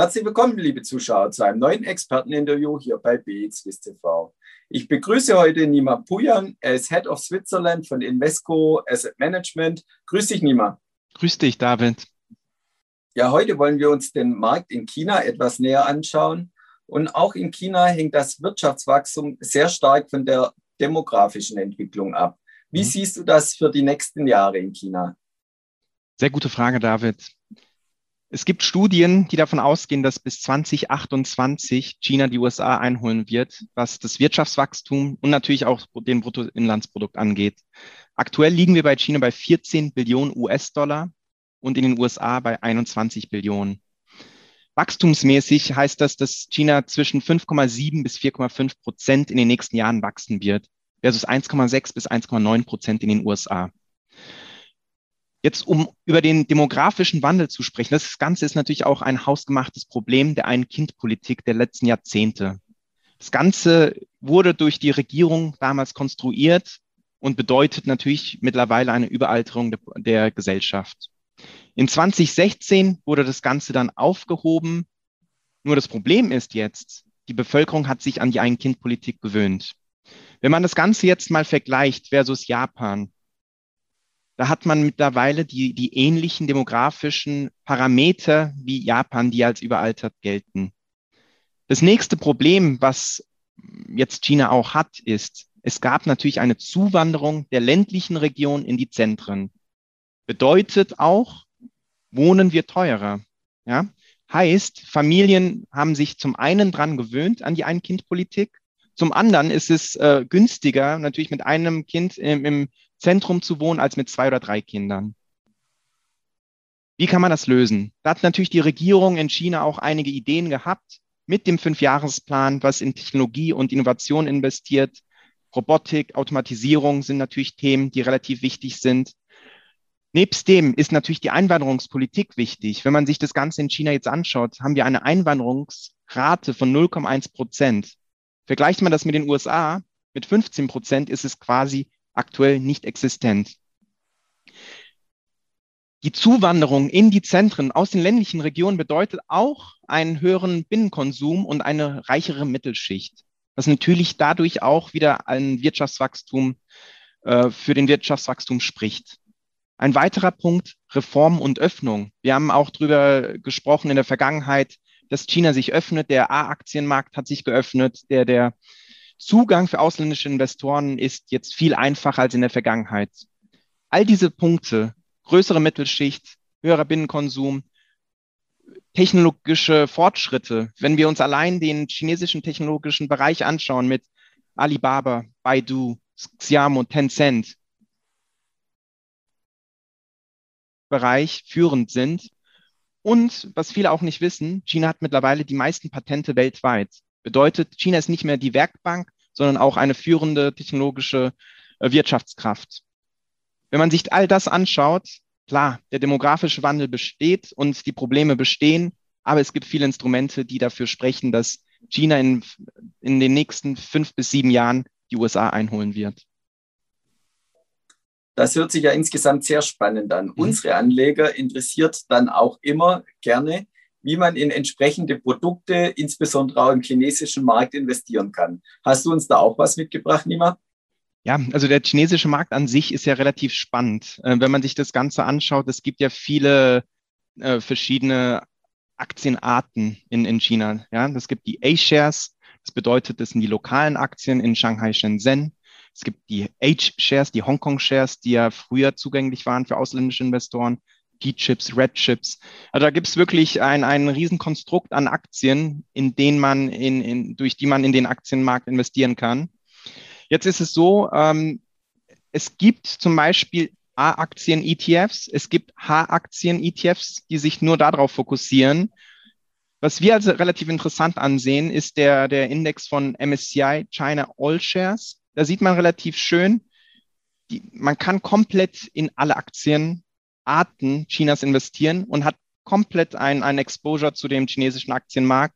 Herzlich willkommen, liebe Zuschauer, zu einem neuen Experteninterview hier bei BXWIS TV. Ich begrüße heute Nima Pujan. Er ist Head of Switzerland von Invesco Asset Management. Grüß dich, Nima. Grüß dich, David. Ja, heute wollen wir uns den Markt in China etwas näher anschauen. Und auch in China hängt das Wirtschaftswachstum sehr stark von der demografischen Entwicklung ab. Wie mhm. siehst du das für die nächsten Jahre in China? Sehr gute Frage, David. Es gibt Studien, die davon ausgehen, dass bis 2028 China die USA einholen wird, was das Wirtschaftswachstum und natürlich auch den Bruttoinlandsprodukt angeht. Aktuell liegen wir bei China bei 14 Billionen US-Dollar und in den USA bei 21 Billionen. Wachstumsmäßig heißt das, dass China zwischen 5,7 bis 4,5 Prozent in den nächsten Jahren wachsen wird, versus 1,6 bis 1,9 Prozent in den USA. Jetzt, um über den demografischen Wandel zu sprechen, das Ganze ist natürlich auch ein hausgemachtes Problem der Ein-Kind-Politik der letzten Jahrzehnte. Das Ganze wurde durch die Regierung damals konstruiert und bedeutet natürlich mittlerweile eine Überalterung der, der Gesellschaft. In 2016 wurde das Ganze dann aufgehoben. Nur das Problem ist jetzt, die Bevölkerung hat sich an die Ein-Kind-Politik gewöhnt. Wenn man das Ganze jetzt mal vergleicht versus Japan, da hat man mittlerweile die, die ähnlichen demografischen Parameter wie Japan, die als überaltert gelten. Das nächste Problem, was jetzt China auch hat, ist, es gab natürlich eine Zuwanderung der ländlichen Region in die Zentren. Bedeutet auch, wohnen wir teurer. Ja? Heißt, Familien haben sich zum einen dran gewöhnt an die Ein-Kind-Politik, zum anderen ist es äh, günstiger, natürlich mit einem Kind im, im Zentrum zu wohnen als mit zwei oder drei Kindern. Wie kann man das lösen? Da hat natürlich die Regierung in China auch einige Ideen gehabt mit dem Fünfjahresplan, was in Technologie und Innovation investiert. Robotik, Automatisierung sind natürlich Themen, die relativ wichtig sind. Nebst dem ist natürlich die Einwanderungspolitik wichtig. Wenn man sich das Ganze in China jetzt anschaut, haben wir eine Einwanderungsrate von 0,1 Prozent. Vergleicht man das mit den USA, mit 15 Prozent ist es quasi aktuell nicht existent. Die Zuwanderung in die Zentren aus den ländlichen Regionen bedeutet auch einen höheren Binnenkonsum und eine reichere Mittelschicht, was natürlich dadurch auch wieder ein Wirtschaftswachstum äh, für den Wirtschaftswachstum spricht. Ein weiterer Punkt, Reform und Öffnung. Wir haben auch darüber gesprochen in der Vergangenheit, dass China sich öffnet, der A-Aktienmarkt hat sich geöffnet, der, der Zugang für ausländische Investoren ist jetzt viel einfacher als in der Vergangenheit. All diese Punkte, größere Mittelschicht, höherer Binnenkonsum, technologische Fortschritte, wenn wir uns allein den chinesischen technologischen Bereich anschauen mit Alibaba, Baidu, Xiaomo, Tencent, Bereich führend sind. Und was viele auch nicht wissen, China hat mittlerweile die meisten Patente weltweit. Bedeutet, China ist nicht mehr die Werkbank, sondern auch eine führende technologische äh, Wirtschaftskraft. Wenn man sich all das anschaut, klar, der demografische Wandel besteht und die Probleme bestehen, aber es gibt viele Instrumente, die dafür sprechen, dass China in, in den nächsten fünf bis sieben Jahren die USA einholen wird. Das hört sich ja insgesamt sehr spannend an. Mhm. Unsere Anleger interessiert dann auch immer gerne, wie man in entsprechende Produkte, insbesondere auch im chinesischen Markt, investieren kann. Hast du uns da auch was mitgebracht, Nima? Ja, also der chinesische Markt an sich ist ja relativ spannend. Äh, wenn man sich das Ganze anschaut, es gibt ja viele äh, verschiedene Aktienarten in, in China. Ja, es gibt die A-Shares, das bedeutet, das sind die lokalen Aktien in Shanghai, Shenzhen. Es gibt die H-Shares, die Hongkong-Shares, die ja früher zugänglich waren für ausländische Investoren. P-Chips, Red Chips. Also da gibt es wirklich ein, ein Riesenkonstrukt an Aktien, in denen man in, in, durch die man in den Aktienmarkt investieren kann. Jetzt ist es so, ähm, es gibt zum Beispiel A-Aktien-ETFs, es gibt H-Aktien-ETFs, die sich nur darauf fokussieren. Was wir also relativ interessant ansehen, ist der, der Index von MSCI China All Shares. Da sieht man relativ schön, die, man kann komplett in alle Aktien Arten Chinas investieren und hat komplett ein, ein Exposure zu dem chinesischen Aktienmarkt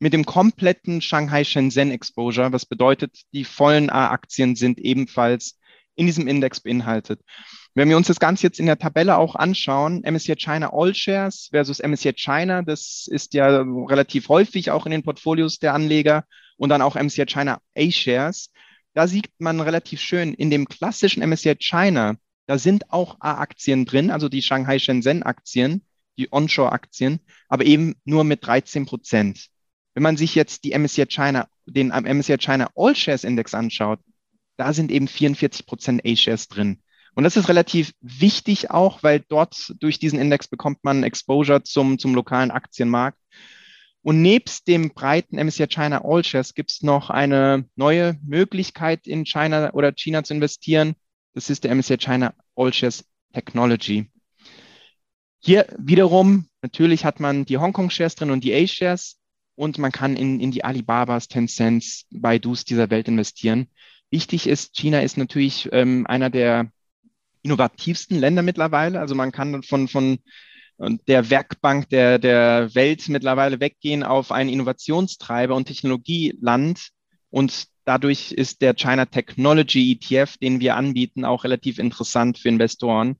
mit dem kompletten Shanghai Shenzhen Exposure, was bedeutet, die vollen A-Aktien sind ebenfalls in diesem Index beinhaltet. Wenn wir uns das Ganze jetzt in der Tabelle auch anschauen, MSCI China All Shares versus MSCI China, das ist ja relativ häufig auch in den Portfolios der Anleger und dann auch MSCI China A Shares. Da sieht man relativ schön in dem klassischen MSCI China, da sind auch A-Aktien drin, also die Shanghai Shenzhen Aktien, die Onshore-Aktien, aber eben nur mit 13 Prozent. Wenn man sich jetzt die MSCI China, den MSCI China All Shares Index anschaut, da sind eben 44 Prozent A-Shares drin. Und das ist relativ wichtig auch, weil dort durch diesen Index bekommt man Exposure zum, zum lokalen Aktienmarkt. Und nebst dem breiten MSCI China All Shares gibt es noch eine neue Möglichkeit in China oder China zu investieren. Das ist der MSCI China All Shares Technology. Hier wiederum, natürlich hat man die Hongkong Shares drin und die A-Shares und man kann in, in die Alibabas, Tencents, Baidus dieser Welt investieren. Wichtig ist, China ist natürlich ähm, einer der innovativsten Länder mittlerweile. Also man kann von, von der Werkbank der, der Welt mittlerweile weggehen auf ein Innovationstreiber und Technologieland. Und dadurch ist der China Technology ETF, den wir anbieten, auch relativ interessant für Investoren,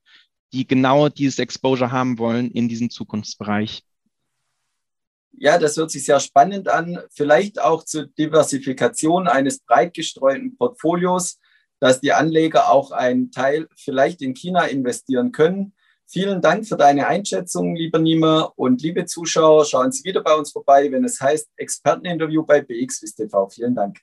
die genau dieses Exposure haben wollen in diesem Zukunftsbereich. Ja, das hört sich sehr spannend an. Vielleicht auch zur Diversifikation eines breit gestreuten Portfolios dass die Anleger auch einen Teil vielleicht in China investieren können. Vielen Dank für deine Einschätzung, lieber Nima. Und liebe Zuschauer, schauen Sie wieder bei uns vorbei, wenn es heißt Experteninterview bei BXWIST TV. Vielen Dank.